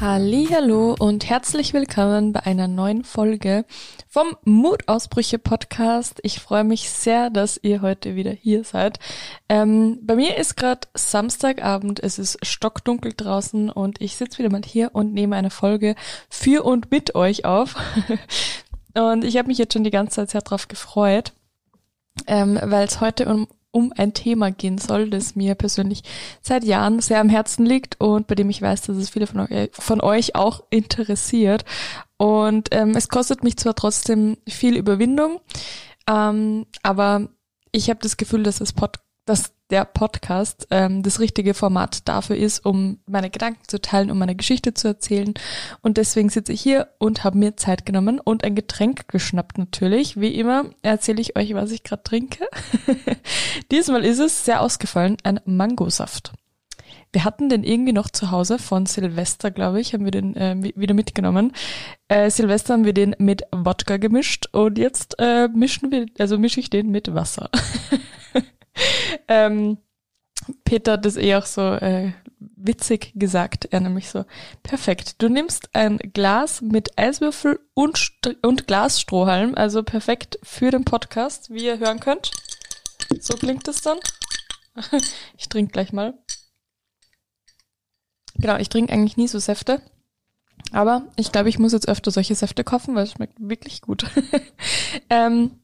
Hallo und herzlich willkommen bei einer neuen Folge vom Mutausbrüche Podcast. Ich freue mich sehr, dass ihr heute wieder hier seid. Ähm, bei mir ist gerade Samstagabend, es ist stockdunkel draußen und ich sitze wieder mal hier und nehme eine Folge für und mit euch auf. und ich habe mich jetzt schon die ganze Zeit sehr drauf gefreut, ähm, weil es heute um um ein Thema gehen soll, das mir persönlich seit Jahren sehr am Herzen liegt und bei dem ich weiß, dass es viele von euch, von euch auch interessiert. Und ähm, es kostet mich zwar trotzdem viel Überwindung, ähm, aber ich habe das Gefühl, dass das Pod dass der Podcast ähm, das richtige Format dafür ist, um meine Gedanken zu teilen, um meine Geschichte zu erzählen. Und deswegen sitze ich hier und habe mir Zeit genommen und ein Getränk geschnappt natürlich. Wie immer erzähle ich euch, was ich gerade trinke. Diesmal ist es sehr ausgefallen, ein Mangosaft. Wir hatten den irgendwie noch zu Hause von Silvester, glaube ich, haben wir den äh, wieder mitgenommen. Äh, Silvester haben wir den mit Wodka gemischt und jetzt äh, mischen wir, also mische ich den mit Wasser. ähm, Peter hat das eh auch so äh, witzig gesagt. Er nämlich so, perfekt, du nimmst ein Glas mit Eiswürfel und, St und Glasstrohhalm, also perfekt für den Podcast, wie ihr hören könnt. So klingt es dann. ich trinke gleich mal. Genau, ich trinke eigentlich nie so Säfte. Aber ich glaube, ich muss jetzt öfter solche Säfte kaufen, weil es schmeckt wirklich gut. ähm,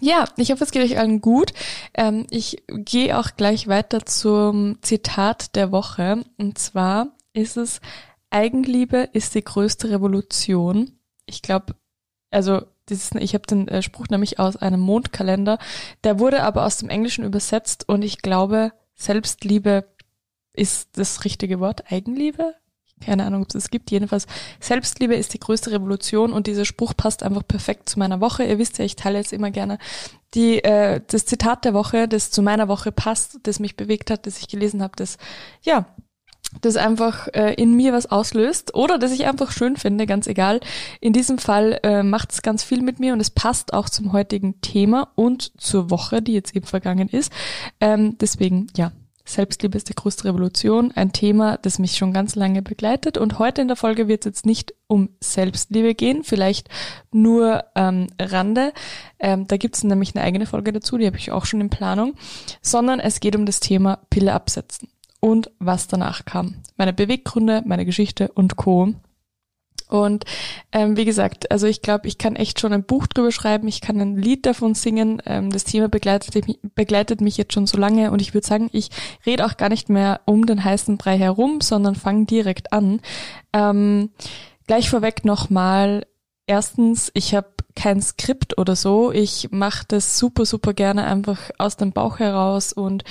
ja, ich hoffe, es geht euch allen gut. Ähm, ich gehe auch gleich weiter zum Zitat der Woche. Und zwar ist es, Eigenliebe ist die größte Revolution. Ich glaube, also dieses, ich habe den äh, Spruch nämlich aus einem Mondkalender. Der wurde aber aus dem Englischen übersetzt und ich glaube, Selbstliebe ist das richtige Wort. Eigenliebe? Keine Ahnung, ob es es gibt. Jedenfalls, Selbstliebe ist die größte Revolution und dieser Spruch passt einfach perfekt zu meiner Woche. Ihr wisst ja, ich teile jetzt immer gerne die, äh, das Zitat der Woche, das zu meiner Woche passt, das mich bewegt hat, das ich gelesen habe, das, ja, das einfach äh, in mir was auslöst oder das ich einfach schön finde, ganz egal. In diesem Fall äh, macht es ganz viel mit mir und es passt auch zum heutigen Thema und zur Woche, die jetzt eben vergangen ist. Ähm, deswegen, ja, Selbstliebe ist die größte Revolution, ein Thema, das mich schon ganz lange begleitet. Und heute in der Folge wird es jetzt nicht um Selbstliebe gehen, vielleicht nur ähm, Rande. Ähm, da gibt es nämlich eine eigene Folge dazu, die habe ich auch schon in Planung, sondern es geht um das Thema Pille absetzen und was danach kam. Meine Beweggründe, meine Geschichte und Co. Und ähm, wie gesagt, also ich glaube, ich kann echt schon ein Buch drüber schreiben, ich kann ein Lied davon singen. Ähm, das Thema begleitet, begleitet mich jetzt schon so lange und ich würde sagen, ich rede auch gar nicht mehr um den heißen Brei herum, sondern fange direkt an. Ähm, gleich vorweg nochmal, erstens, ich habe kein Skript oder so. Ich mache das super, super gerne einfach aus dem Bauch heraus und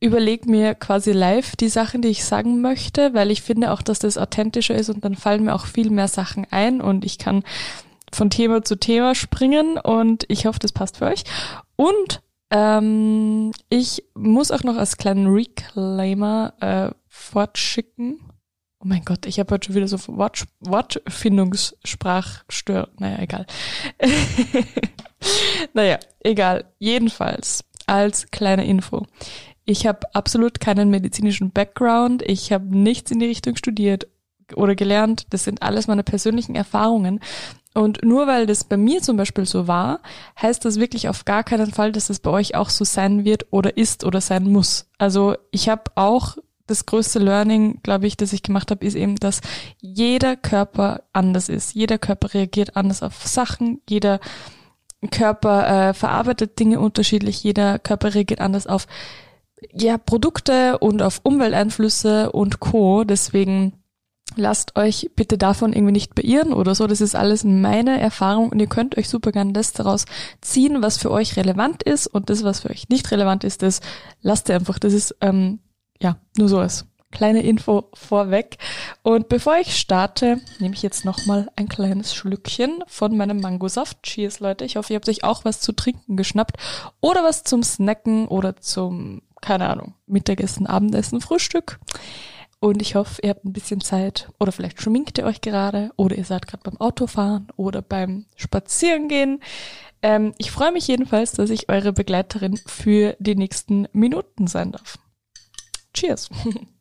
überlege mir quasi live die Sachen, die ich sagen möchte, weil ich finde auch, dass das authentischer ist und dann fallen mir auch viel mehr Sachen ein und ich kann von Thema zu Thema springen und ich hoffe, das passt für euch. Und ähm, ich muss auch noch als kleinen Reclaimer äh, fortschicken. Oh mein Gott, ich habe heute schon wieder so Wort, Wortfindungssprachstör. Naja, egal. naja, egal. Jedenfalls als kleine Info. Ich habe absolut keinen medizinischen Background. Ich habe nichts in die Richtung studiert oder gelernt. Das sind alles meine persönlichen Erfahrungen. Und nur weil das bei mir zum Beispiel so war, heißt das wirklich auf gar keinen Fall, dass das bei euch auch so sein wird oder ist oder sein muss. Also ich habe auch das größte Learning, glaube ich, das ich gemacht habe, ist eben, dass jeder Körper anders ist. Jeder Körper reagiert anders auf Sachen. Jeder Körper äh, verarbeitet Dinge unterschiedlich. Jeder Körper reagiert anders auf ja, Produkte und auf Umwelteinflüsse und Co. Deswegen lasst euch bitte davon irgendwie nicht beirren oder so. Das ist alles meine Erfahrung und ihr könnt euch super gerne das daraus ziehen, was für euch relevant ist und das, was für euch nicht relevant ist, das lasst ihr einfach. Das ist ähm, ja nur so als kleine Info vorweg. Und bevor ich starte, nehme ich jetzt nochmal ein kleines Schlückchen von meinem Mangosaft. Cheers, Leute. Ich hoffe, ihr habt euch auch was zu trinken geschnappt oder was zum Snacken oder zum keine Ahnung, Mittagessen, Abendessen, Frühstück. Und ich hoffe, ihr habt ein bisschen Zeit oder vielleicht schminkt ihr euch gerade oder ihr seid gerade beim Autofahren oder beim Spazierengehen. Ähm, ich freue mich jedenfalls, dass ich eure Begleiterin für die nächsten Minuten sein darf. Cheers.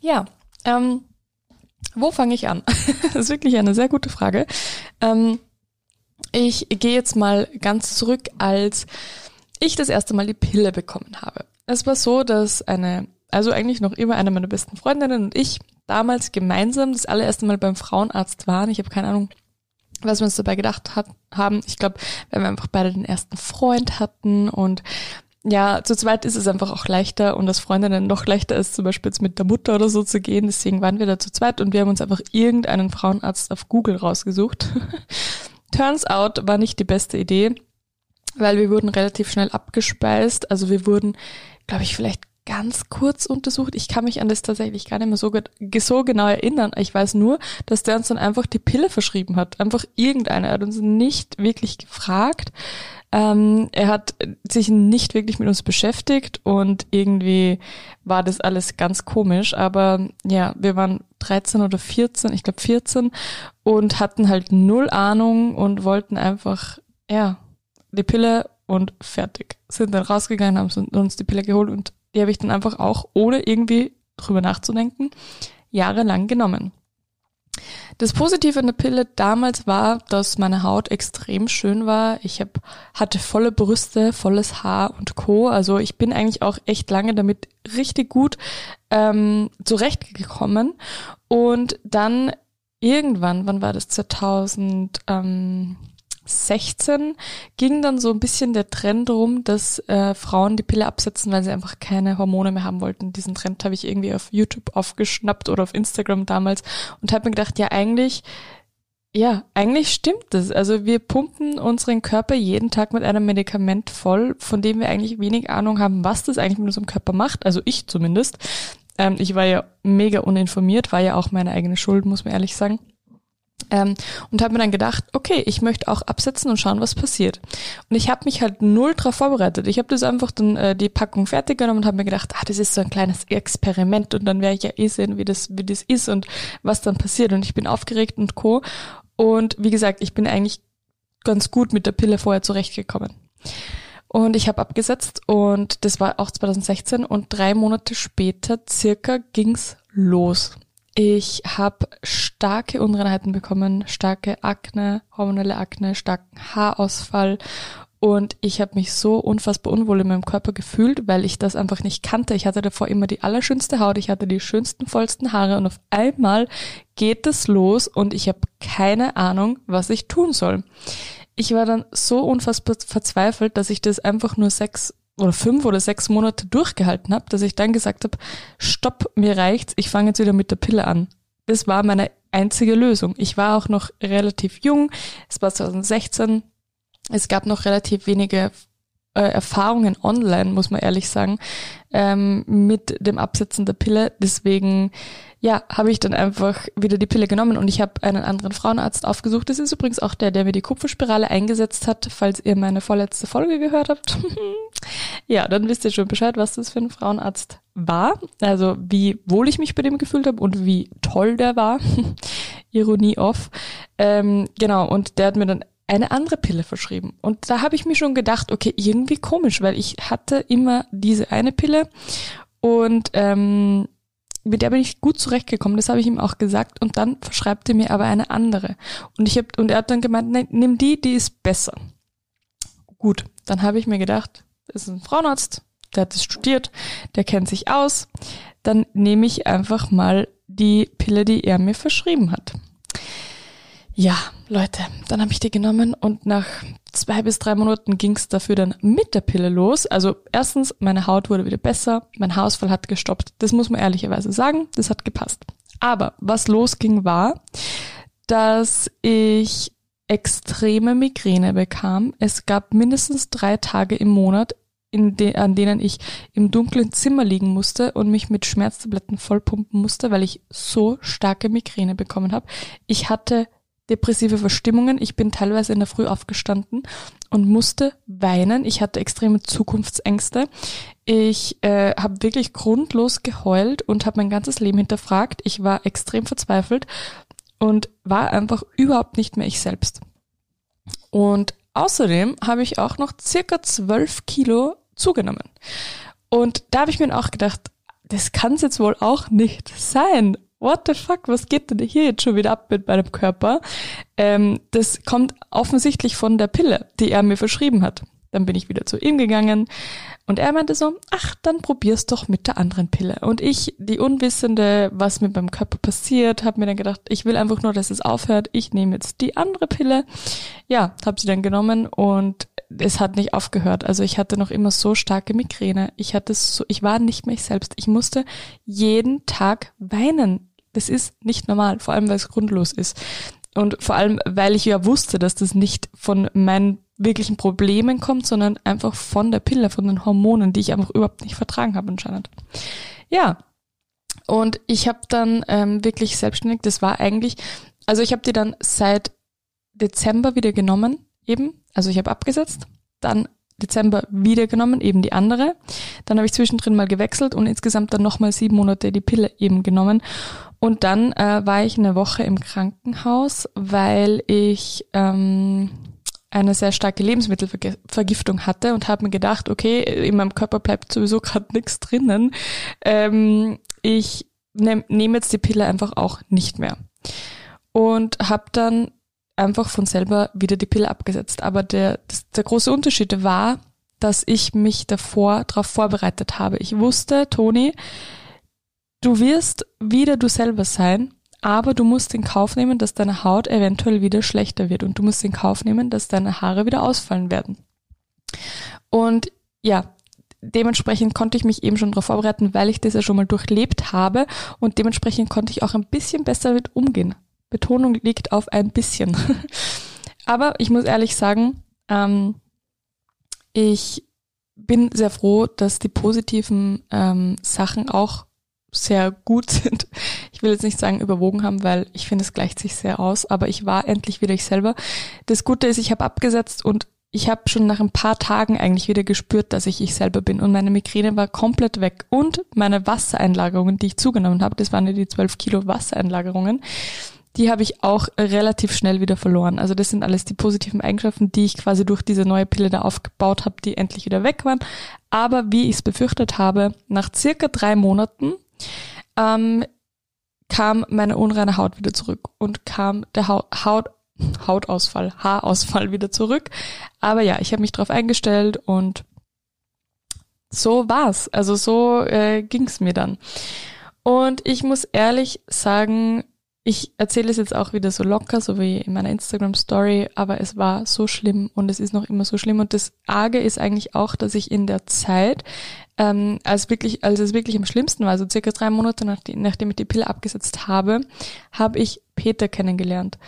ja, ähm, wo fange ich an? das ist wirklich eine sehr gute Frage. Ähm, ich gehe jetzt mal ganz zurück, als ich das erste Mal die Pille bekommen habe. Es war so, dass eine, also eigentlich noch immer eine meiner besten Freundinnen und ich damals gemeinsam das allererste Mal beim Frauenarzt waren. Ich habe keine Ahnung, was wir uns dabei gedacht hat, haben. Ich glaube, weil wir einfach beide den ersten Freund hatten und ja, zu zweit ist es einfach auch leichter und das Freundinnen noch leichter ist, zum Beispiel jetzt mit der Mutter oder so zu gehen. Deswegen waren wir da zu zweit und wir haben uns einfach irgendeinen Frauenarzt auf Google rausgesucht. Turns out war nicht die beste Idee, weil wir wurden relativ schnell abgespeist. Also wir wurden, glaube ich, vielleicht ganz kurz untersucht. Ich kann mich an das tatsächlich gar nicht mehr so, so genau erinnern. Ich weiß nur, dass der uns dann einfach die Pille verschrieben hat. Einfach irgendeine. Er hat uns nicht wirklich gefragt. Ähm, er hat sich nicht wirklich mit uns beschäftigt und irgendwie war das alles ganz komisch. Aber ja, wir waren 13 oder 14, ich glaube 14 und hatten halt null Ahnung und wollten einfach, ja, die Pille und fertig. Sind dann rausgegangen, haben uns die Pille geholt und die habe ich dann einfach auch, ohne irgendwie drüber nachzudenken, jahrelang genommen. Das Positive an der Pille damals war, dass meine Haut extrem schön war. Ich hab, hatte volle Brüste, volles Haar und Co. Also ich bin eigentlich auch echt lange damit richtig gut ähm, zurechtgekommen. Und dann irgendwann, wann war das? 2000, ähm, 16 ging dann so ein bisschen der Trend rum, dass äh, Frauen die Pille absetzen, weil sie einfach keine Hormone mehr haben wollten. Diesen Trend habe ich irgendwie auf YouTube aufgeschnappt oder auf Instagram damals und habe mir gedacht, ja eigentlich, ja, eigentlich stimmt das. Also wir pumpen unseren Körper jeden Tag mit einem Medikament voll, von dem wir eigentlich wenig Ahnung haben, was das eigentlich mit unserem Körper macht. Also ich zumindest. Ähm, ich war ja mega uninformiert, war ja auch meine eigene Schuld, muss man ehrlich sagen. Ähm, und habe mir dann gedacht, okay, ich möchte auch absetzen und schauen, was passiert. Und ich habe mich halt null drauf vorbereitet. Ich habe das einfach dann äh, die Packung fertig genommen und habe mir gedacht, ah, das ist so ein kleines Experiment und dann werde ich ja eh sehen, wie das, wie das ist und was dann passiert. Und ich bin aufgeregt und co. Und wie gesagt, ich bin eigentlich ganz gut mit der Pille vorher zurechtgekommen. Und ich habe abgesetzt und das war auch 2016 und drei Monate später circa ging's los. Ich habe starke Unreinheiten bekommen, starke Akne, hormonelle Akne, starken Haarausfall und ich habe mich so unfassbar unwohl in meinem Körper gefühlt, weil ich das einfach nicht kannte. Ich hatte davor immer die allerschönste Haut, ich hatte die schönsten, vollsten Haare und auf einmal geht es los und ich habe keine Ahnung, was ich tun soll. Ich war dann so unfassbar verzweifelt, dass ich das einfach nur sechs oder fünf oder sechs Monate durchgehalten habe, dass ich dann gesagt habe, stopp, mir reicht's, ich fange jetzt wieder mit der Pille an. Das war meine einzige Lösung. Ich war auch noch relativ jung, es war 2016, es gab noch relativ wenige äh, Erfahrungen online, muss man ehrlich sagen, ähm, mit dem Absetzen der Pille. Deswegen ja, habe ich dann einfach wieder die Pille genommen und ich habe einen anderen Frauenarzt aufgesucht. Das ist übrigens auch der, der mir die Kupferspirale eingesetzt hat, falls ihr meine vorletzte Folge gehört habt. ja, dann wisst ihr schon Bescheid, was das für ein Frauenarzt war. Also wie wohl ich mich bei dem gefühlt habe und wie toll der war. Ironie off. Ähm, genau, und der hat mir dann eine andere Pille verschrieben. Und da habe ich mir schon gedacht, okay, irgendwie komisch, weil ich hatte immer diese eine Pille und ähm, mit der bin ich gut zurechtgekommen, das habe ich ihm auch gesagt und dann verschreibt er mir aber eine andere. Und ich habe und er hat dann gemeint, nein, nimm die, die ist besser. Gut, dann habe ich mir gedacht, ist ein Frauenarzt, der hat es studiert, der kennt sich aus, dann nehme ich einfach mal die Pille, die er mir verschrieben hat. Ja, Leute, dann habe ich die genommen und nach zwei bis drei Monaten ging es dafür dann mit der Pille los. Also erstens, meine Haut wurde wieder besser, mein Haarausfall hat gestoppt. Das muss man ehrlicherweise sagen, das hat gepasst. Aber was losging war, dass ich extreme Migräne bekam. Es gab mindestens drei Tage im Monat, de an denen ich im dunklen Zimmer liegen musste und mich mit Schmerztabletten vollpumpen musste, weil ich so starke Migräne bekommen habe. Ich hatte depressive Verstimmungen. Ich bin teilweise in der Früh aufgestanden und musste weinen. Ich hatte extreme Zukunftsängste. Ich äh, habe wirklich grundlos geheult und habe mein ganzes Leben hinterfragt. Ich war extrem verzweifelt und war einfach überhaupt nicht mehr ich selbst. Und außerdem habe ich auch noch circa zwölf Kilo zugenommen. Und da habe ich mir auch gedacht, das kann es jetzt wohl auch nicht sein. What the fuck, was geht denn hier jetzt schon wieder ab mit meinem Körper? Ähm, das kommt offensichtlich von der Pille, die er mir verschrieben hat. Dann bin ich wieder zu ihm gegangen und er meinte so, ach, dann probier's doch mit der anderen Pille. Und ich, die Unwissende, was mit meinem Körper passiert, habe mir dann gedacht, ich will einfach nur, dass es aufhört. Ich nehme jetzt die andere Pille. Ja, habe sie dann genommen und es hat nicht aufgehört. Also ich hatte noch immer so starke Migräne. Ich hatte so, ich war nicht mehr ich selbst. Ich musste jeden Tag weinen. Das ist nicht normal, vor allem weil es grundlos ist. Und vor allem, weil ich ja wusste, dass das nicht von meinen wirklichen Problemen kommt, sondern einfach von der Pille, von den Hormonen, die ich einfach überhaupt nicht vertragen habe anscheinend. Ja, und ich habe dann ähm, wirklich selbstständig, das war eigentlich, also ich habe die dann seit Dezember wieder genommen, eben, also ich habe abgesetzt, dann Dezember wieder genommen, eben die andere. Dann habe ich zwischendrin mal gewechselt und insgesamt dann nochmal sieben Monate die Pille eben genommen. Und dann äh, war ich eine Woche im Krankenhaus, weil ich ähm, eine sehr starke Lebensmittelvergiftung hatte und habe mir gedacht, okay, in meinem Körper bleibt sowieso gerade nichts drinnen. Ähm, ich nehme nehm jetzt die Pille einfach auch nicht mehr. Und habe dann einfach von selber wieder die Pille abgesetzt. Aber der, das, der große Unterschied war, dass ich mich davor darauf vorbereitet habe. Ich wusste, Toni, du wirst wieder du selber sein aber du musst in Kauf nehmen, dass deine Haut eventuell wieder schlechter wird und du musst in Kauf nehmen, dass deine Haare wieder ausfallen werden. Und ja, dementsprechend konnte ich mich eben schon darauf vorbereiten, weil ich das ja schon mal durchlebt habe und dementsprechend konnte ich auch ein bisschen besser damit umgehen. Betonung liegt auf ein bisschen. Aber ich muss ehrlich sagen, ähm, ich bin sehr froh, dass die positiven ähm, Sachen auch sehr gut sind. Ich will jetzt nicht sagen überwogen haben, weil ich finde, es gleicht sich sehr aus, aber ich war endlich wieder ich selber. Das Gute ist, ich habe abgesetzt und ich habe schon nach ein paar Tagen eigentlich wieder gespürt, dass ich ich selber bin und meine Migräne war komplett weg und meine Wassereinlagerungen, die ich zugenommen habe, das waren ja die 12 Kilo Wassereinlagerungen, die habe ich auch relativ schnell wieder verloren. Also das sind alles die positiven Eigenschaften, die ich quasi durch diese neue Pille da aufgebaut habe, die endlich wieder weg waren. Aber wie ich es befürchtet habe, nach circa drei Monaten ähm, kam meine unreine Haut wieder zurück und kam der Haut, Haut Hautausfall, Haarausfall wieder zurück. Aber ja, ich habe mich drauf eingestellt und so war's. Also so äh, ging's mir dann. Und ich muss ehrlich sagen, ich erzähle es jetzt auch wieder so locker, so wie in meiner Instagram-Story, aber es war so schlimm und es ist noch immer so schlimm. Und das Arge ist eigentlich auch, dass ich in der Zeit, ähm, als wirklich, als es wirklich am schlimmsten war, also circa drei Monate nachdem, nachdem ich die Pille abgesetzt habe, habe ich Peter kennengelernt.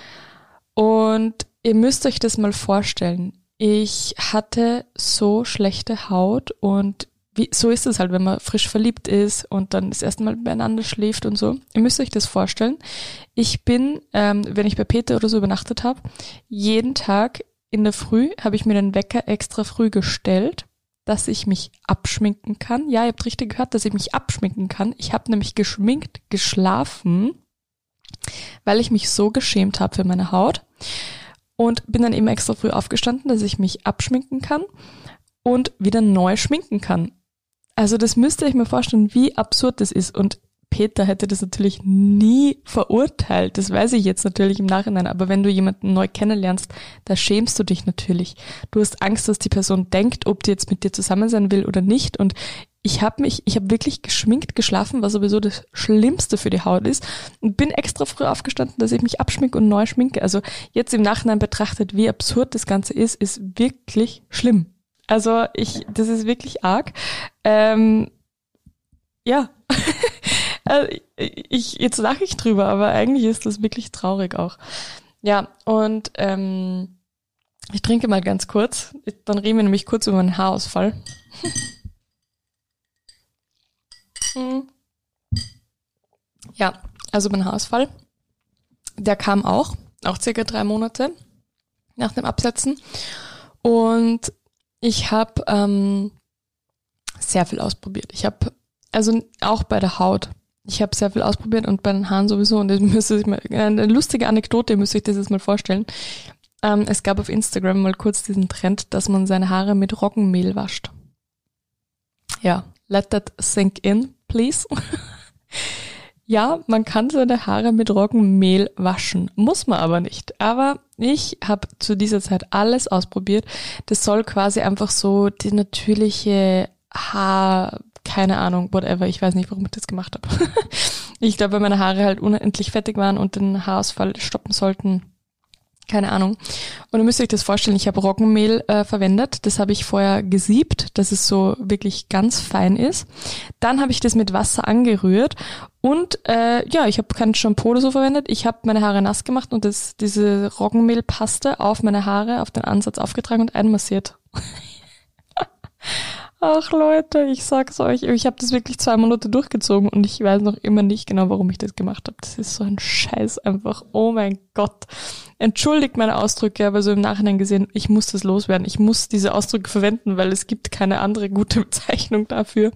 Und ihr müsst euch das mal vorstellen. Ich hatte so schlechte Haut und wie, so ist es halt, wenn man frisch verliebt ist und dann das erste Mal beieinander schläft und so. Ihr müsst euch das vorstellen. Ich bin, ähm, wenn ich bei Peter oder so übernachtet habe, jeden Tag in der Früh habe ich mir den Wecker extra früh gestellt, dass ich mich abschminken kann. Ja, ihr habt richtig gehört, dass ich mich abschminken kann. Ich habe nämlich geschminkt, geschlafen, weil ich mich so geschämt habe für meine Haut und bin dann eben extra früh aufgestanden, dass ich mich abschminken kann und wieder neu schminken kann. Also das müsst ihr euch mal vorstellen, wie absurd das ist. Und Peter hätte das natürlich nie verurteilt. Das weiß ich jetzt natürlich im Nachhinein. Aber wenn du jemanden neu kennenlernst, da schämst du dich natürlich. Du hast Angst, dass die Person denkt, ob die jetzt mit dir zusammen sein will oder nicht. Und ich habe mich, ich habe wirklich geschminkt geschlafen, was sowieso das Schlimmste für die Haut ist. Und bin extra früh aufgestanden, dass ich mich abschminke und neu schminke. Also jetzt im Nachhinein betrachtet, wie absurd das Ganze ist, ist wirklich schlimm. Also ich, das ist wirklich arg. Ähm, ja. also ich, jetzt lache ich drüber, aber eigentlich ist das wirklich traurig auch. Ja, und ähm, ich trinke mal ganz kurz. Dann reden wir nämlich kurz über meinen Haarausfall. Ja, also mein Haarausfall. Der kam auch, auch circa drei Monate nach dem Absetzen. Und ich habe ähm, sehr viel ausprobiert. Ich habe, also auch bei der Haut, ich habe sehr viel ausprobiert und bei den Haaren sowieso. Und das müsste ich mal, eine lustige Anekdote, müsste ich das jetzt mal vorstellen. Ähm, es gab auf Instagram mal kurz diesen Trend, dass man seine Haare mit Roggenmehl wascht. Ja, let that sink in, please. ja, man kann seine Haare mit Roggenmehl waschen, muss man aber nicht. Aber ich habe zu dieser Zeit alles ausprobiert. Das soll quasi einfach so die natürliche Haar, keine Ahnung, whatever, ich weiß nicht, warum ich das gemacht habe. ich glaube, weil meine Haare halt unendlich fettig waren und den Haarausfall stoppen sollten, keine Ahnung. Und ihr müsst euch das vorstellen, ich habe Roggenmehl äh, verwendet. Das habe ich vorher gesiebt, dass es so wirklich ganz fein ist. Dann habe ich das mit Wasser angerührt und äh, ja, ich habe kein Shampoo oder so verwendet. Ich habe meine Haare nass gemacht und das, diese Roggenmehlpaste auf meine Haare, auf den Ansatz aufgetragen und einmassiert. Ach Leute, ich sag's euch, ich habe das wirklich zwei Monate durchgezogen und ich weiß noch immer nicht genau, warum ich das gemacht habe. Das ist so ein Scheiß einfach. Oh mein Gott. Entschuldigt meine Ausdrücke, aber so im Nachhinein gesehen, ich muss das loswerden. Ich muss diese Ausdrücke verwenden, weil es gibt keine andere gute Bezeichnung dafür.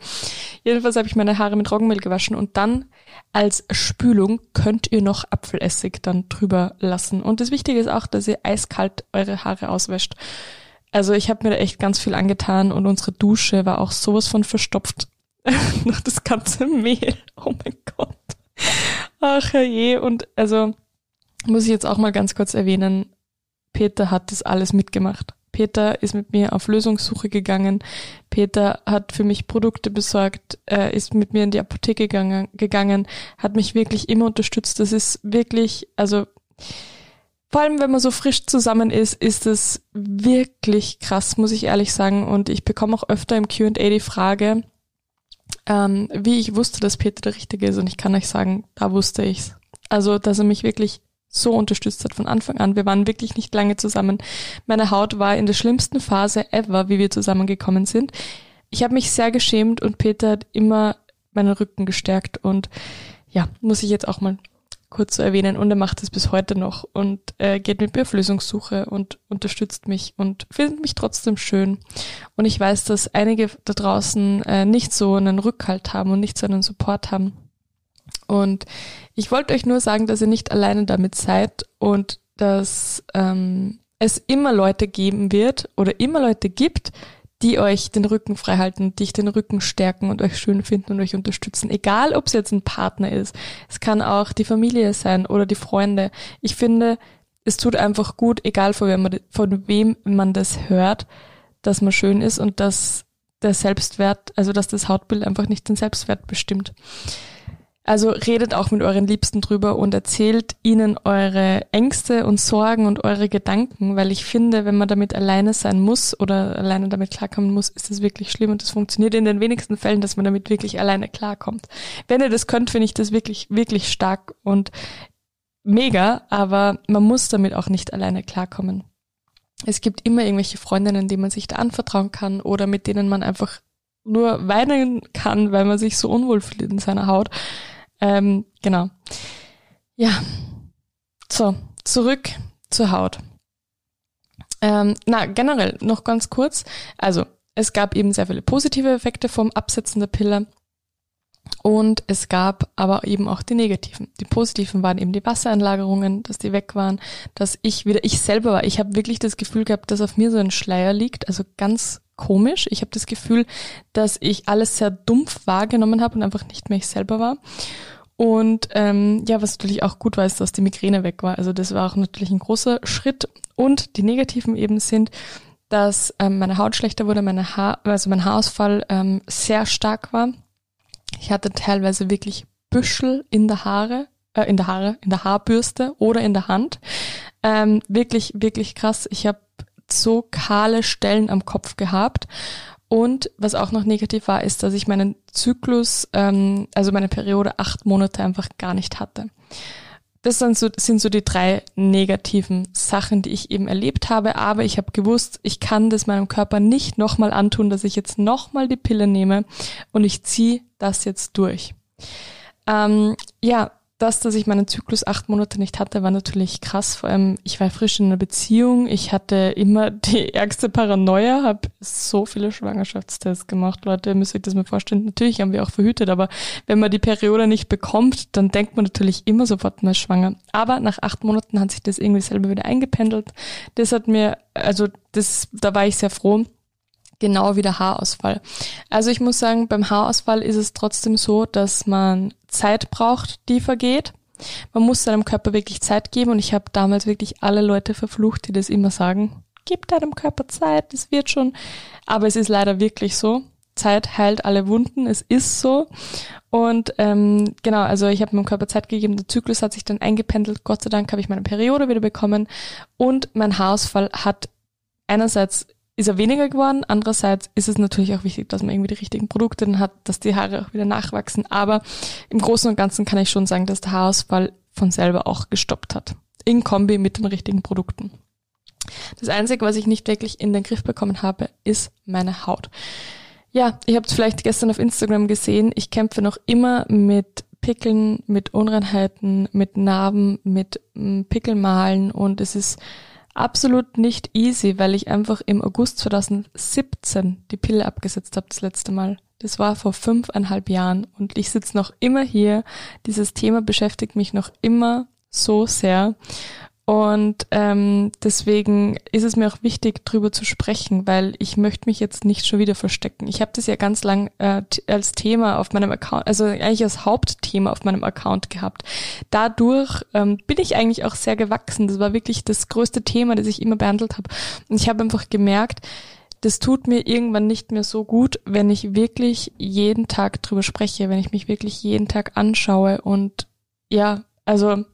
Jedenfalls habe ich meine Haare mit Roggenmehl gewaschen und dann als Spülung könnt ihr noch Apfelessig dann drüber lassen. Und das Wichtige ist auch, dass ihr eiskalt eure Haare auswäscht. Also ich habe mir da echt ganz viel angetan und unsere Dusche war auch sowas von verstopft. Noch das ganze Mehl. Oh mein Gott. Ach je. Und also muss ich jetzt auch mal ganz kurz erwähnen, Peter hat das alles mitgemacht. Peter ist mit mir auf Lösungssuche gegangen. Peter hat für mich Produkte besorgt, äh, ist mit mir in die Apotheke gegangen, gegangen, hat mich wirklich immer unterstützt. Das ist wirklich, also vor allem, wenn man so frisch zusammen ist, ist es wirklich krass, muss ich ehrlich sagen. Und ich bekomme auch öfter im Q&A die Frage, ähm, wie ich wusste, dass Peter der Richtige ist. Und ich kann euch sagen, da wusste ich's. Also, dass er mich wirklich so unterstützt hat von Anfang an. Wir waren wirklich nicht lange zusammen. Meine Haut war in der schlimmsten Phase ever, wie wir zusammengekommen sind. Ich habe mich sehr geschämt und Peter hat immer meinen Rücken gestärkt und ja, muss ich jetzt auch mal kurz zu erwähnen. Und er macht es bis heute noch und äh, geht mit mir auf Lösungssuche und unterstützt mich und findet mich trotzdem schön. Und ich weiß, dass einige da draußen äh, nicht so einen Rückhalt haben und nicht so einen Support haben. Und ich wollte euch nur sagen, dass ihr nicht alleine damit seid und dass ähm, es immer Leute geben wird oder immer Leute gibt, die euch den Rücken frei halten, die euch den Rücken stärken und euch schön finden und euch unterstützen. Egal, ob es jetzt ein Partner ist. Es kann auch die Familie sein oder die Freunde. Ich finde, es tut einfach gut, egal von wem man, von wem man das hört, dass man schön ist und dass der Selbstwert, also dass das Hautbild einfach nicht den Selbstwert bestimmt. Also redet auch mit euren Liebsten drüber und erzählt ihnen eure Ängste und Sorgen und eure Gedanken, weil ich finde, wenn man damit alleine sein muss oder alleine damit klarkommen muss, ist das wirklich schlimm und es funktioniert in den wenigsten Fällen, dass man damit wirklich alleine klarkommt. Wenn ihr das könnt, finde ich das wirklich, wirklich stark und mega, aber man muss damit auch nicht alleine klarkommen. Es gibt immer irgendwelche Freundinnen, denen man sich da anvertrauen kann oder mit denen man einfach nur weinen kann, weil man sich so unwohl fühlt in seiner Haut. Ähm, genau. Ja. So, zurück zur Haut. Ähm, na, generell noch ganz kurz. Also, es gab eben sehr viele positive Effekte vom Absetzen der Pille. Und es gab aber eben auch die negativen. Die positiven waren eben die Wassereinlagerungen, dass die weg waren, dass ich wieder ich selber war. Ich habe wirklich das Gefühl gehabt, dass auf mir so ein Schleier liegt, also ganz komisch. Ich habe das Gefühl, dass ich alles sehr dumpf wahrgenommen habe und einfach nicht mehr ich selber war. Und ähm, ja, was natürlich auch gut war, ist, dass die Migräne weg war. Also das war auch natürlich ein großer Schritt. Und die negativen eben sind, dass ähm, meine Haut schlechter wurde, meine Haar, also mein Haarausfall ähm, sehr stark war. Ich hatte teilweise wirklich Büschel in der Haare, äh, in der Haare, in der Haarbürste oder in der Hand. Ähm, wirklich, wirklich krass. Ich habe so kahle Stellen am Kopf gehabt und was auch noch negativ war, ist, dass ich meinen Zyklus, ähm, also meine Periode acht Monate einfach gar nicht hatte. Das sind so, sind so die drei negativen Sachen, die ich eben erlebt habe. Aber ich habe gewusst, ich kann das meinem Körper nicht nochmal antun, dass ich jetzt nochmal die Pille nehme und ich ziehe das jetzt durch. Ähm, ja, das, dass ich meinen Zyklus acht Monate nicht hatte, war natürlich krass. Vor allem, ich war frisch in einer Beziehung. Ich hatte immer die ärgste Paranoia, habe so viele Schwangerschaftstests gemacht. Leute, ihr müsst euch das mal vorstellen. Natürlich haben wir auch verhütet, aber wenn man die Periode nicht bekommt, dann denkt man natürlich immer sofort, man ist schwanger. Aber nach acht Monaten hat sich das irgendwie selber wieder eingependelt. Das hat mir, also das, da war ich sehr froh genau wie der Haarausfall. Also ich muss sagen, beim Haarausfall ist es trotzdem so, dass man Zeit braucht, die vergeht. Man muss seinem Körper wirklich Zeit geben und ich habe damals wirklich alle Leute verflucht, die das immer sagen. Gib deinem Körper Zeit, es wird schon. Aber es ist leider wirklich so. Zeit heilt alle Wunden, es ist so. Und ähm, genau, also ich habe meinem Körper Zeit gegeben, der Zyklus hat sich dann eingependelt. Gott sei Dank habe ich meine Periode wieder bekommen und mein Haarausfall hat einerseits ist er weniger geworden. Andererseits ist es natürlich auch wichtig, dass man irgendwie die richtigen Produkte dann hat, dass die Haare auch wieder nachwachsen. Aber im Großen und Ganzen kann ich schon sagen, dass der Haarausfall von selber auch gestoppt hat. In Kombi mit den richtigen Produkten. Das Einzige, was ich nicht wirklich in den Griff bekommen habe, ist meine Haut. Ja, ihr habt es vielleicht gestern auf Instagram gesehen. Ich kämpfe noch immer mit Pickeln, mit Unreinheiten, mit Narben, mit mm, Pickelmalen und es ist absolut nicht easy, weil ich einfach im August 2017 die Pille abgesetzt habe das letzte Mal. Das war vor fünfeinhalb Jahren und ich sitze noch immer hier. Dieses Thema beschäftigt mich noch immer so sehr. Und ähm, deswegen ist es mir auch wichtig, drüber zu sprechen, weil ich möchte mich jetzt nicht schon wieder verstecken. Ich habe das ja ganz lang äh, als Thema auf meinem Account, also eigentlich als Hauptthema auf meinem Account gehabt. Dadurch ähm, bin ich eigentlich auch sehr gewachsen. Das war wirklich das größte Thema, das ich immer behandelt habe. Und ich habe einfach gemerkt, das tut mir irgendwann nicht mehr so gut, wenn ich wirklich jeden Tag drüber spreche, wenn ich mich wirklich jeden Tag anschaue und ja, also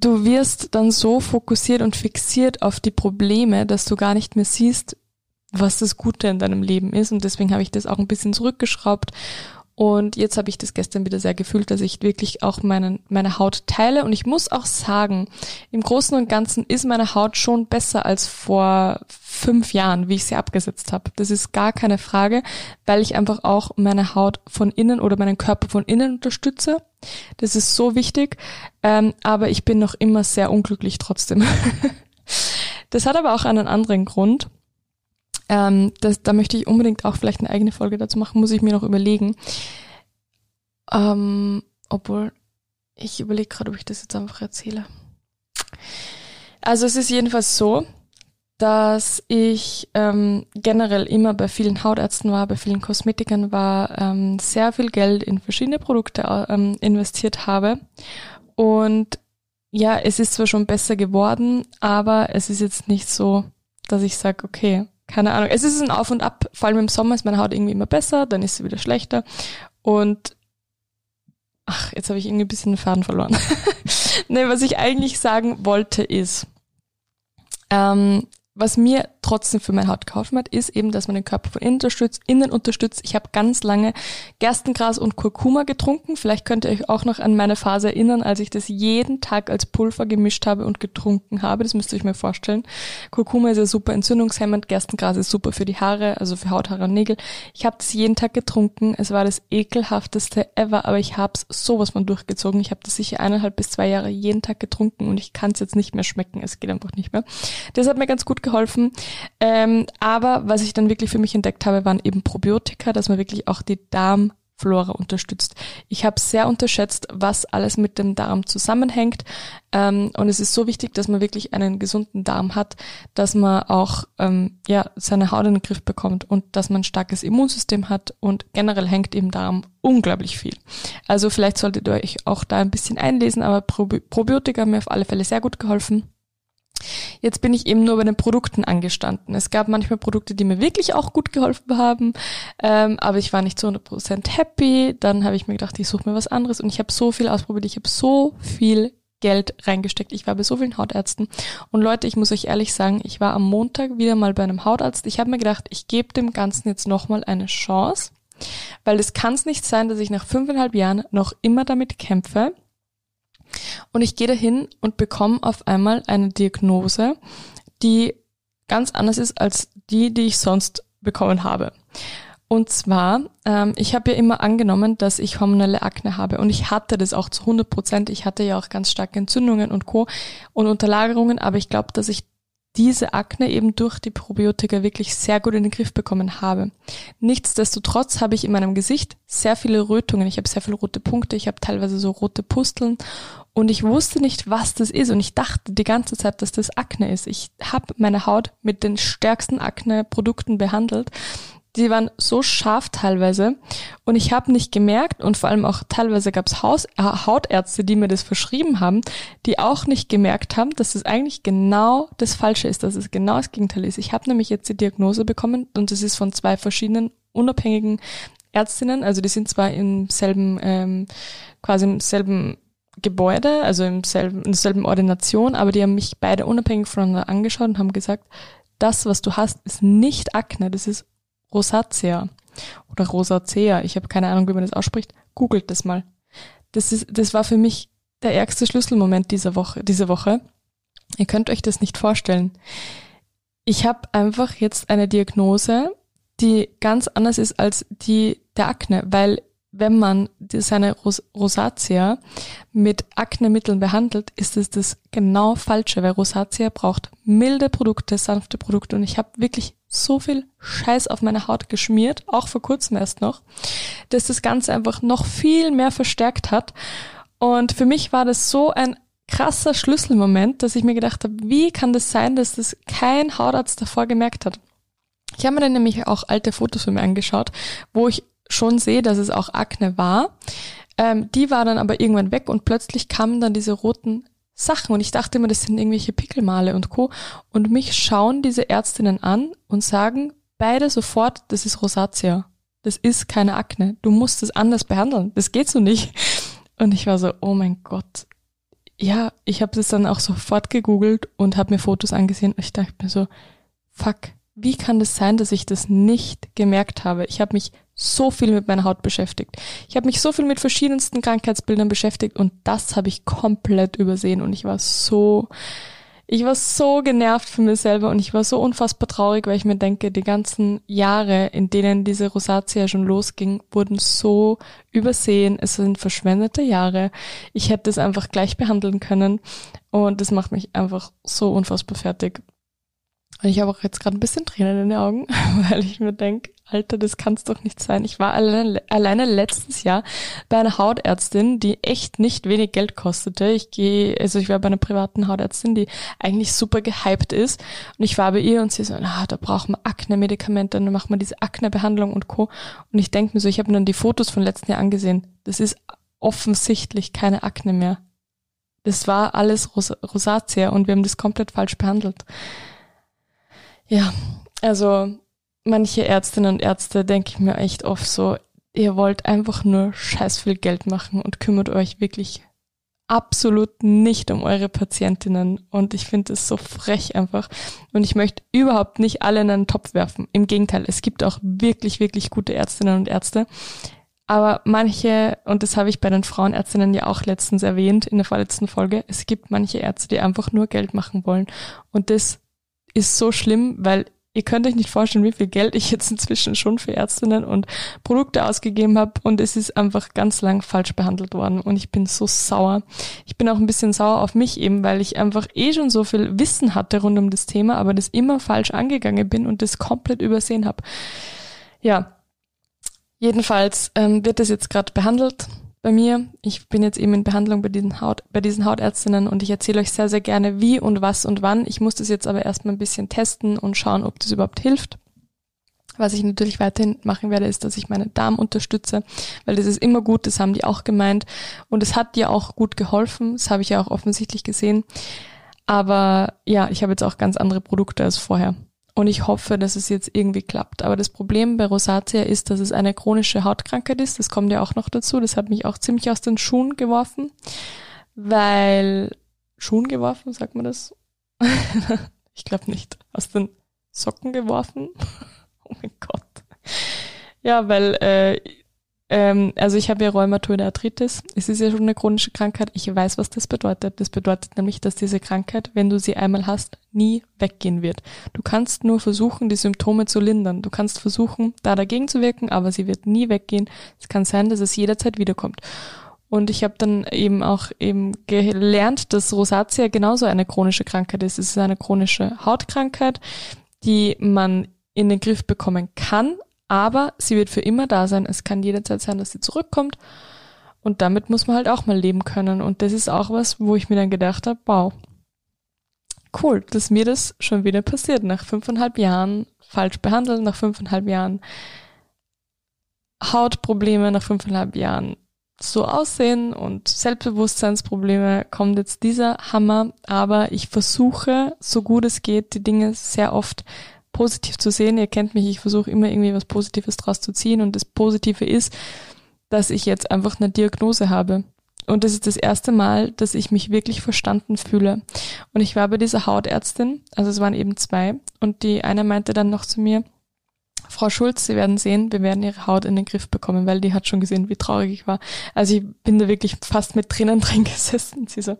du wirst dann so fokussiert und fixiert auf die Probleme, dass du gar nicht mehr siehst, was das Gute in deinem Leben ist. Und deswegen habe ich das auch ein bisschen zurückgeschraubt und jetzt habe ich das gestern wieder sehr gefühlt, dass ich wirklich auch meinen, meine Haut teile. Und ich muss auch sagen, im Großen und Ganzen ist meine Haut schon besser als vor fünf Jahren, wie ich sie abgesetzt habe. Das ist gar keine Frage, weil ich einfach auch meine Haut von innen oder meinen Körper von innen unterstütze. Das ist so wichtig. Ähm, aber ich bin noch immer sehr unglücklich trotzdem. das hat aber auch einen anderen Grund. Ähm, das, da möchte ich unbedingt auch vielleicht eine eigene Folge dazu machen, muss ich mir noch überlegen. Ähm, obwohl, ich überlege gerade, ob ich das jetzt einfach erzähle. Also es ist jedenfalls so, dass ich ähm, generell immer bei vielen Hautärzten war, bei vielen Kosmetikern war, ähm, sehr viel Geld in verschiedene Produkte ähm, investiert habe. Und ja, es ist zwar schon besser geworden, aber es ist jetzt nicht so, dass ich sage, okay, keine Ahnung. Es ist ein Auf und Ab. Vor allem im Sommer ist meine Haut irgendwie immer besser, dann ist sie wieder schlechter. Und ach, jetzt habe ich irgendwie ein bisschen den Faden verloren. nee, was ich eigentlich sagen wollte ist, ähm, was mir trotzdem für meine Haut geholfen hat, ist eben, dass man den Körper von innen unterstützt, innen unterstützt. Ich habe ganz lange Gerstengras und Kurkuma getrunken. Vielleicht könnt ihr euch auch noch an meine Phase erinnern, als ich das jeden Tag als Pulver gemischt habe und getrunken habe. Das müsst ihr euch mal vorstellen. Kurkuma ist ja super entzündungshemmend, Gerstengras ist super für die Haare, also für Haut, Haare und Nägel. Ich habe das jeden Tag getrunken. Es war das ekelhafteste ever, aber ich habe es sowas von durchgezogen. Ich habe das sicher eineinhalb bis zwei Jahre jeden Tag getrunken und ich kann es jetzt nicht mehr schmecken. Es geht einfach nicht mehr. Das hat mir ganz gut geholfen. Ähm, aber was ich dann wirklich für mich entdeckt habe, waren eben Probiotika, dass man wirklich auch die Darmflora unterstützt. Ich habe sehr unterschätzt, was alles mit dem Darm zusammenhängt. Ähm, und es ist so wichtig, dass man wirklich einen gesunden Darm hat, dass man auch ähm, ja, seine Haut in den Griff bekommt und dass man ein starkes Immunsystem hat. Und generell hängt im Darm unglaublich viel. Also vielleicht solltet ihr euch auch da ein bisschen einlesen, aber Probi Probiotika haben mir auf alle Fälle sehr gut geholfen. Jetzt bin ich eben nur bei den Produkten angestanden. Es gab manchmal Produkte, die mir wirklich auch gut geholfen haben, ähm, aber ich war nicht zu 100% happy. Dann habe ich mir gedacht, ich suche mir was anderes und ich habe so viel ausprobiert. Ich habe so viel Geld reingesteckt. Ich war bei so vielen Hautärzten. Und Leute, ich muss euch ehrlich sagen, ich war am Montag wieder mal bei einem Hautarzt. Ich habe mir gedacht, ich gebe dem Ganzen jetzt nochmal eine Chance, weil es kann es nicht sein, dass ich nach fünfeinhalb Jahren noch immer damit kämpfe, und ich gehe dahin und bekomme auf einmal eine Diagnose, die ganz anders ist als die, die ich sonst bekommen habe. Und zwar, ähm, ich habe ja immer angenommen, dass ich hormonelle Akne habe und ich hatte das auch zu 100 Prozent. Ich hatte ja auch ganz starke Entzündungen und Co. und Unterlagerungen, aber ich glaube, dass ich diese Akne eben durch die Probiotika wirklich sehr gut in den Griff bekommen habe. Nichtsdestotrotz habe ich in meinem Gesicht sehr viele Rötungen. Ich habe sehr viele rote Punkte. Ich habe teilweise so rote Pusteln und ich wusste nicht, was das ist. Und ich dachte die ganze Zeit, dass das Akne ist. Ich habe meine Haut mit den stärksten Akne-Produkten behandelt die waren so scharf teilweise und ich habe nicht gemerkt und vor allem auch teilweise gab es äh, Hautärzte, die mir das verschrieben haben, die auch nicht gemerkt haben, dass es eigentlich genau das Falsche ist, dass es genau das Gegenteil ist. Ich habe nämlich jetzt die Diagnose bekommen und es ist von zwei verschiedenen unabhängigen Ärztinnen, also die sind zwar im selben, ähm, quasi im selben Gebäude, also im selben, in derselben Ordination, aber die haben mich beide unabhängig voneinander angeschaut und haben gesagt, das, was du hast, ist nicht Akne, das ist Rosacea oder Rosacea, ich habe keine Ahnung, wie man das ausspricht. Googelt das mal. Das ist, das war für mich der ärgste Schlüsselmoment dieser Woche, diese Woche. Ihr könnt euch das nicht vorstellen. Ich habe einfach jetzt eine Diagnose, die ganz anders ist als die der Akne, weil wenn man seine Ros Rosatia mit Aknemitteln behandelt, ist es das genau falsche, weil Rosatia braucht milde Produkte, sanfte Produkte und ich habe wirklich so viel Scheiß auf meine Haut geschmiert, auch vor kurzem erst noch, dass das Ganze einfach noch viel mehr verstärkt hat. Und für mich war das so ein krasser Schlüsselmoment, dass ich mir gedacht habe, wie kann das sein, dass das kein Hautarzt davor gemerkt hat? Ich habe mir dann nämlich auch alte Fotos von mir angeschaut, wo ich schon sehe, dass es auch Akne war. Ähm, die war dann aber irgendwann weg und plötzlich kamen dann diese roten Sachen und ich dachte immer, das sind irgendwelche Pickelmale und Co. Und mich schauen diese Ärztinnen an und sagen beide sofort, das ist Rosatia. Das ist keine Akne. Du musst es anders behandeln. Das geht so nicht. Und ich war so, oh mein Gott. Ja, ich habe das dann auch sofort gegoogelt und habe mir Fotos angesehen und ich dachte mir so, fuck, wie kann das sein, dass ich das nicht gemerkt habe? Ich habe mich so viel mit meiner Haut beschäftigt. Ich habe mich so viel mit verschiedensten Krankheitsbildern beschäftigt und das habe ich komplett übersehen und ich war so, ich war so genervt von mir selber und ich war so unfassbar traurig, weil ich mir denke, die ganzen Jahre, in denen diese Rosatia schon losging, wurden so übersehen. Es sind verschwendete Jahre. Ich hätte es einfach gleich behandeln können und das macht mich einfach so unfassbar fertig. Und ich habe auch jetzt gerade ein bisschen Tränen in den Augen, weil ich mir denke, Alter, das kann's doch nicht sein. Ich war alleine, alleine letztes Jahr bei einer Hautärztin, die echt nicht wenig Geld kostete. Ich gehe, also ich war bei einer privaten Hautärztin, die eigentlich super gehypt ist. Und ich war bei ihr und sie so, na, da braucht man Akne-Medikamente, dann macht man diese Akne-Behandlung und Co. Und ich denke mir so, ich habe mir dann die Fotos von letzten Jahr angesehen. Das ist offensichtlich keine Akne mehr. Das war alles Ros Rosatia und wir haben das komplett falsch behandelt. Ja, also manche Ärztinnen und Ärzte denke ich mir echt oft so, ihr wollt einfach nur scheiß viel Geld machen und kümmert euch wirklich absolut nicht um eure Patientinnen. Und ich finde es so frech einfach. Und ich möchte überhaupt nicht alle in einen Topf werfen. Im Gegenteil, es gibt auch wirklich, wirklich gute Ärztinnen und Ärzte. Aber manche, und das habe ich bei den Frauenärztinnen ja auch letztens erwähnt in der vorletzten Folge, es gibt manche Ärzte, die einfach nur Geld machen wollen. Und das ist so schlimm, weil ihr könnt euch nicht vorstellen, wie viel Geld ich jetzt inzwischen schon für Ärztinnen und Produkte ausgegeben habe und es ist einfach ganz lang falsch behandelt worden und ich bin so sauer. Ich bin auch ein bisschen sauer auf mich eben, weil ich einfach eh schon so viel Wissen hatte rund um das Thema, aber das immer falsch angegangen bin und das komplett übersehen habe. Ja, jedenfalls ähm, wird das jetzt gerade behandelt bei mir. Ich bin jetzt eben in Behandlung bei diesen, Haut, bei diesen Hautärztinnen und ich erzähle euch sehr, sehr gerne, wie und was und wann. Ich muss das jetzt aber erstmal ein bisschen testen und schauen, ob das überhaupt hilft. Was ich natürlich weiterhin machen werde, ist, dass ich meine Darm unterstütze, weil das ist immer gut, das haben die auch gemeint. Und es hat dir auch gut geholfen, das habe ich ja auch offensichtlich gesehen. Aber ja, ich habe jetzt auch ganz andere Produkte als vorher. Und ich hoffe, dass es jetzt irgendwie klappt. Aber das Problem bei Rosatia ist, dass es eine chronische Hautkrankheit ist. Das kommt ja auch noch dazu. Das hat mich auch ziemlich aus den Schuhen geworfen. Weil Schuhen geworfen, sagt man das? ich glaube nicht. Aus den Socken geworfen. oh mein Gott. Ja, weil äh, ähm, also ich habe ja Rheumatoide Arthritis. Es ist ja schon eine chronische Krankheit. Ich weiß, was das bedeutet. Das bedeutet nämlich, dass diese Krankheit, wenn du sie einmal hast, nie weggehen wird. Du kannst nur versuchen, die Symptome zu lindern. Du kannst versuchen, da dagegen zu wirken, aber sie wird nie weggehen. Es kann sein, dass es jederzeit wiederkommt. Und ich habe dann eben auch eben gelernt, dass Rosatia genauso eine chronische Krankheit ist. Es ist eine chronische Hautkrankheit, die man in den Griff bekommen kann, aber sie wird für immer da sein. Es kann jederzeit sein, dass sie zurückkommt. Und damit muss man halt auch mal leben können. Und das ist auch was, wo ich mir dann gedacht habe, wow, cool, dass mir das schon wieder passiert. Nach fünfeinhalb Jahren falsch behandelt, nach fünfeinhalb Jahren Hautprobleme, nach fünfeinhalb Jahren so aussehen und Selbstbewusstseinsprobleme kommt jetzt dieser Hammer, aber ich versuche, so gut es geht, die Dinge sehr oft positiv zu sehen. Ihr kennt mich, ich versuche immer irgendwie was Positives draus zu ziehen und das Positive ist, dass ich jetzt einfach eine Diagnose habe. Und das ist das erste Mal, dass ich mich wirklich verstanden fühle. Und ich war bei dieser Hautärztin, also es waren eben zwei, und die eine meinte dann noch zu mir, Frau Schulz, Sie werden sehen, wir werden Ihre Haut in den Griff bekommen, weil die hat schon gesehen, wie traurig ich war. Also ich bin da wirklich fast mit Tränen drin gesessen. Sie so,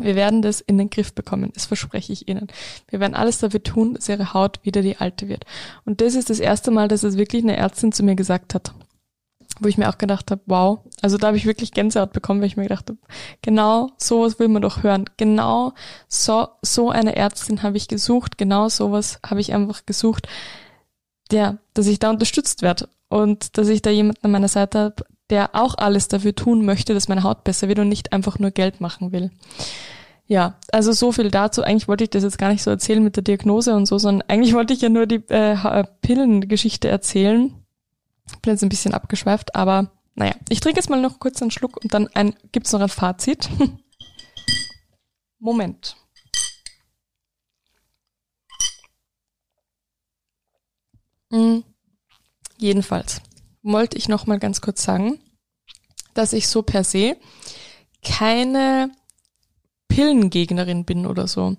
wir werden das in den Griff bekommen, das verspreche ich Ihnen. Wir werden alles dafür tun, dass Ihre Haut wieder die alte wird. Und das ist das erste Mal, dass es wirklich eine Ärztin zu mir gesagt hat, wo ich mir auch gedacht habe, wow, also da habe ich wirklich Gänsehaut bekommen, weil ich mir gedacht habe, genau sowas will man doch hören. Genau so, so eine Ärztin habe ich gesucht, genau sowas habe ich einfach gesucht, ja, dass ich da unterstützt werde und dass ich da jemanden an meiner Seite habe, der auch alles dafür tun möchte, dass meine Haut besser wird und nicht einfach nur Geld machen will. Ja, also so viel dazu. Eigentlich wollte ich das jetzt gar nicht so erzählen mit der Diagnose und so, sondern eigentlich wollte ich ja nur die äh, Pillengeschichte erzählen. Bin jetzt ein bisschen abgeschweift, aber naja, ich trinke jetzt mal noch kurz einen Schluck und dann ein, gibt's noch ein Fazit. Moment. Mhm. Jedenfalls wollte ich noch mal ganz kurz sagen, dass ich so per se keine Pillengegnerin bin oder so.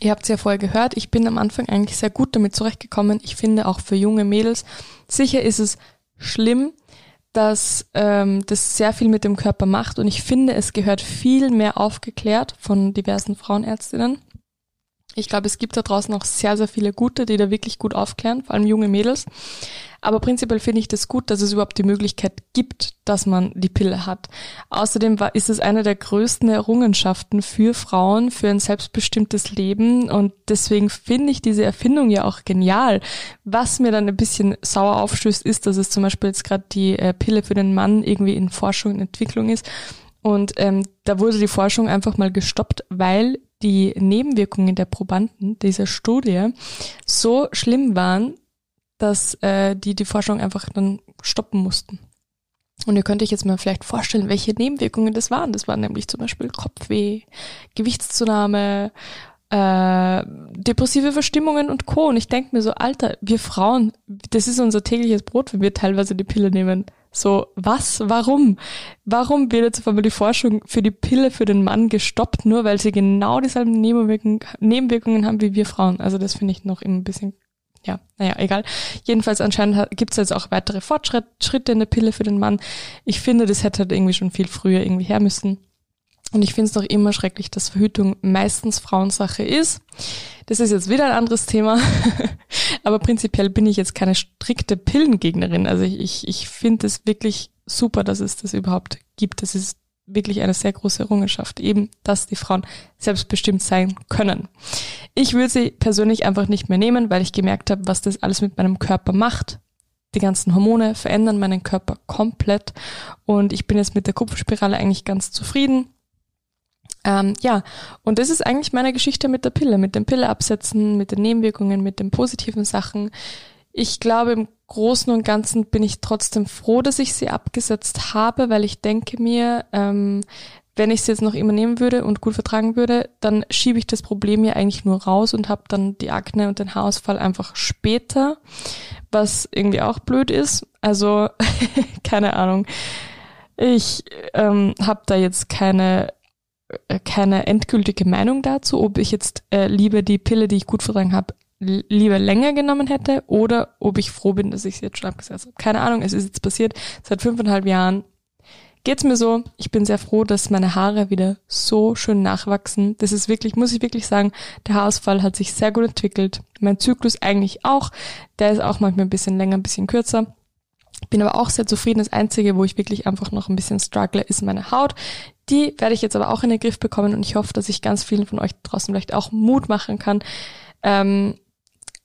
Ihr habt es ja vorher gehört, ich bin am Anfang eigentlich sehr gut damit zurechtgekommen. Ich finde auch für junge Mädels, sicher ist es schlimm, dass ähm, das sehr viel mit dem Körper macht und ich finde, es gehört viel mehr aufgeklärt von diversen Frauenärztinnen. Ich glaube, es gibt da draußen auch sehr, sehr viele gute, die da wirklich gut aufklären, vor allem junge Mädels. Aber prinzipiell finde ich das gut, dass es überhaupt die Möglichkeit gibt, dass man die Pille hat. Außerdem war, ist es eine der größten Errungenschaften für Frauen, für ein selbstbestimmtes Leben. Und deswegen finde ich diese Erfindung ja auch genial. Was mir dann ein bisschen sauer aufstößt, ist, dass es zum Beispiel jetzt gerade die äh, Pille für den Mann irgendwie in Forschung und Entwicklung ist. Und ähm, da wurde die Forschung einfach mal gestoppt, weil die Nebenwirkungen der Probanden dieser Studie so schlimm waren, dass äh, die die Forschung einfach dann stoppen mussten. Und ihr könnt euch jetzt mal vielleicht vorstellen, welche Nebenwirkungen das waren. Das waren nämlich zum Beispiel Kopfweh, Gewichtszunahme, äh, depressive Verstimmungen und Co. Und ich denke mir so, Alter, wir Frauen, das ist unser tägliches Brot, wenn wir teilweise die Pille nehmen. So, was? Warum? Warum wird jetzt auf einmal die Forschung für die Pille für den Mann gestoppt, nur weil sie genau dieselben Nebenwirkungen, haben wie wir Frauen? Also das finde ich noch ein bisschen, ja, naja, egal. Jedenfalls anscheinend gibt es jetzt auch weitere Fortschritte in der Pille für den Mann. Ich finde, das hätte halt irgendwie schon viel früher irgendwie her müssen. Und ich finde es noch immer schrecklich, dass Verhütung meistens Frauensache ist. Das ist jetzt wieder ein anderes Thema. Aber prinzipiell bin ich jetzt keine strikte Pillengegnerin. Also ich, ich, ich finde es wirklich super, dass es das überhaupt gibt. Das ist wirklich eine sehr große Errungenschaft, eben, dass die Frauen selbstbestimmt sein können. Ich würde sie persönlich einfach nicht mehr nehmen, weil ich gemerkt habe, was das alles mit meinem Körper macht. Die ganzen Hormone verändern meinen Körper komplett und ich bin jetzt mit der Kupferspirale eigentlich ganz zufrieden. Ähm, ja, und das ist eigentlich meine Geschichte mit der Pille, mit dem Pille absetzen, mit den Nebenwirkungen, mit den positiven Sachen. Ich glaube, im Großen und Ganzen bin ich trotzdem froh, dass ich sie abgesetzt habe, weil ich denke mir, ähm, wenn ich sie jetzt noch immer nehmen würde und gut vertragen würde, dann schiebe ich das Problem ja eigentlich nur raus und habe dann die Akne und den Haarausfall einfach später, was irgendwie auch blöd ist. Also keine Ahnung. Ich ähm, habe da jetzt keine keine endgültige Meinung dazu, ob ich jetzt äh, lieber die Pille, die ich gut vertragen habe, lieber länger genommen hätte oder ob ich froh bin, dass ich es jetzt schon abgesetzt habe. Keine Ahnung, es ist jetzt passiert. Seit fünfeinhalb Jahren geht's mir so. Ich bin sehr froh, dass meine Haare wieder so schön nachwachsen. Das ist wirklich, muss ich wirklich sagen, der Haarausfall hat sich sehr gut entwickelt. Mein Zyklus eigentlich auch. Der ist auch manchmal ein bisschen länger, ein bisschen kürzer. Bin aber auch sehr zufrieden. Das Einzige, wo ich wirklich einfach noch ein bisschen struggle, ist meine Haut. Die werde ich jetzt aber auch in den Griff bekommen und ich hoffe, dass ich ganz vielen von euch draußen vielleicht auch Mut machen kann. Ähm,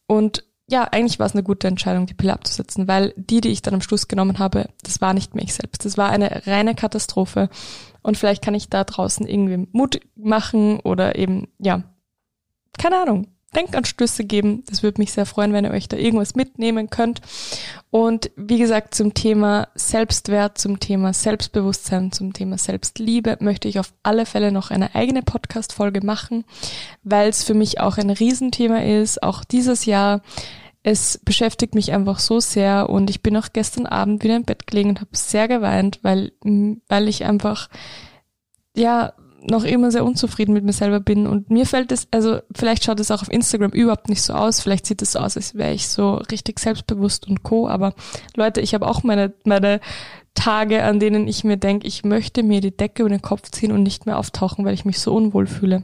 und ja, eigentlich war es eine gute Entscheidung, die Pille abzusetzen, weil die, die ich dann am Schluss genommen habe, das war nicht mehr ich selbst. Das war eine reine Katastrophe. Und vielleicht kann ich da draußen irgendwie Mut machen oder eben, ja, keine Ahnung, Denkanstöße geben. Das würde mich sehr freuen, wenn ihr euch da irgendwas mitnehmen könnt. Und wie gesagt, zum Thema Selbstwert, zum Thema Selbstbewusstsein, zum Thema Selbstliebe möchte ich auf alle Fälle noch eine eigene Podcast-Folge machen, weil es für mich auch ein Riesenthema ist, auch dieses Jahr. Es beschäftigt mich einfach so sehr und ich bin auch gestern Abend wieder im Bett gelegen und habe sehr geweint, weil, weil ich einfach, ja, noch immer sehr unzufrieden mit mir selber bin und mir fällt es, also vielleicht schaut es auch auf Instagram überhaupt nicht so aus, vielleicht sieht es so aus, als wäre ich so richtig selbstbewusst und co, aber Leute, ich habe auch meine, meine Tage, an denen ich mir denke, ich möchte mir die Decke über den Kopf ziehen und nicht mehr auftauchen, weil ich mich so unwohl fühle.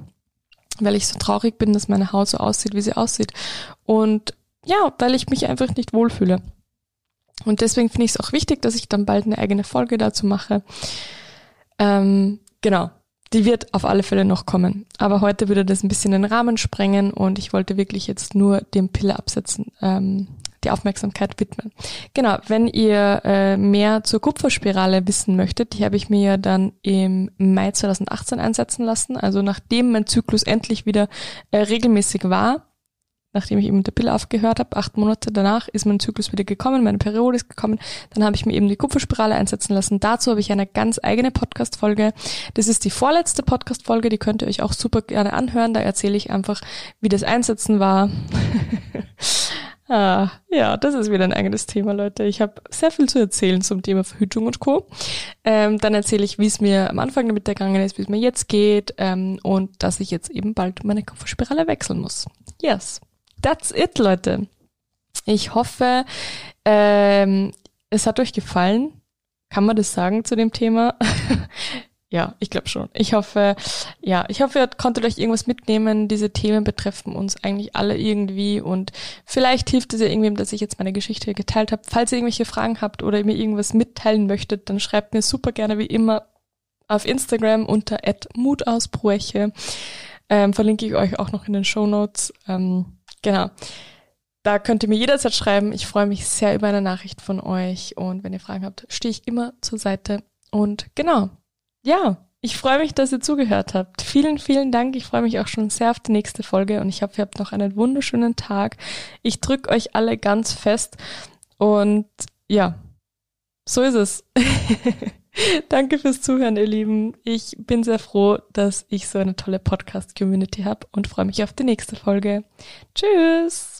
Weil ich so traurig bin, dass meine Haut so aussieht, wie sie aussieht. Und ja, weil ich mich einfach nicht wohlfühle. Und deswegen finde ich es auch wichtig, dass ich dann bald eine eigene Folge dazu mache. Ähm, genau die wird auf alle Fälle noch kommen. Aber heute würde das ein bisschen den Rahmen sprengen und ich wollte wirklich jetzt nur dem Pille absetzen, ähm, die Aufmerksamkeit widmen. Genau, wenn ihr äh, mehr zur Kupferspirale wissen möchtet, die habe ich mir ja dann im Mai 2018 einsetzen lassen. Also nachdem mein Zyklus endlich wieder äh, regelmäßig war, nachdem ich eben mit der Pille aufgehört habe, acht Monate danach ist mein Zyklus wieder gekommen, meine Periode ist gekommen, dann habe ich mir eben die Kupferspirale einsetzen lassen. Dazu habe ich eine ganz eigene Podcast-Folge. Das ist die vorletzte Podcast-Folge, die könnt ihr euch auch super gerne anhören. Da erzähle ich einfach, wie das Einsetzen war. ah, ja, das ist wieder ein eigenes Thema, Leute. Ich habe sehr viel zu erzählen zum Thema Verhütung und Co. Ähm, dann erzähle ich, wie es mir am Anfang damit ergangen ist, wie es mir jetzt geht ähm, und dass ich jetzt eben bald meine Kupferspirale wechseln muss. Yes. That's it, Leute. Ich hoffe, ähm, es hat euch gefallen. Kann man das sagen zu dem Thema? ja, ich glaube schon. Ich hoffe, ja, ich hoffe, ihr konntet euch irgendwas mitnehmen. Diese Themen betreffen uns eigentlich alle irgendwie und vielleicht hilft es ja irgendwem, dass ich jetzt meine Geschichte geteilt habe. Falls ihr irgendwelche Fragen habt oder mir irgendwas mitteilen möchtet, dann schreibt mir super gerne wie immer auf Instagram unter @mutausbräuche. Ähm, verlinke ich euch auch noch in den Show Notes. Ähm, Genau. Da könnt ihr mir jederzeit schreiben. Ich freue mich sehr über eine Nachricht von euch. Und wenn ihr Fragen habt, stehe ich immer zur Seite. Und genau. Ja, ich freue mich, dass ihr zugehört habt. Vielen, vielen Dank. Ich freue mich auch schon sehr auf die nächste Folge und ich hoffe, ihr habt noch einen wunderschönen Tag. Ich drücke euch alle ganz fest und ja, so ist es. Danke fürs Zuhören, ihr Lieben. Ich bin sehr froh, dass ich so eine tolle Podcast-Community habe und freue mich auf die nächste Folge. Tschüss!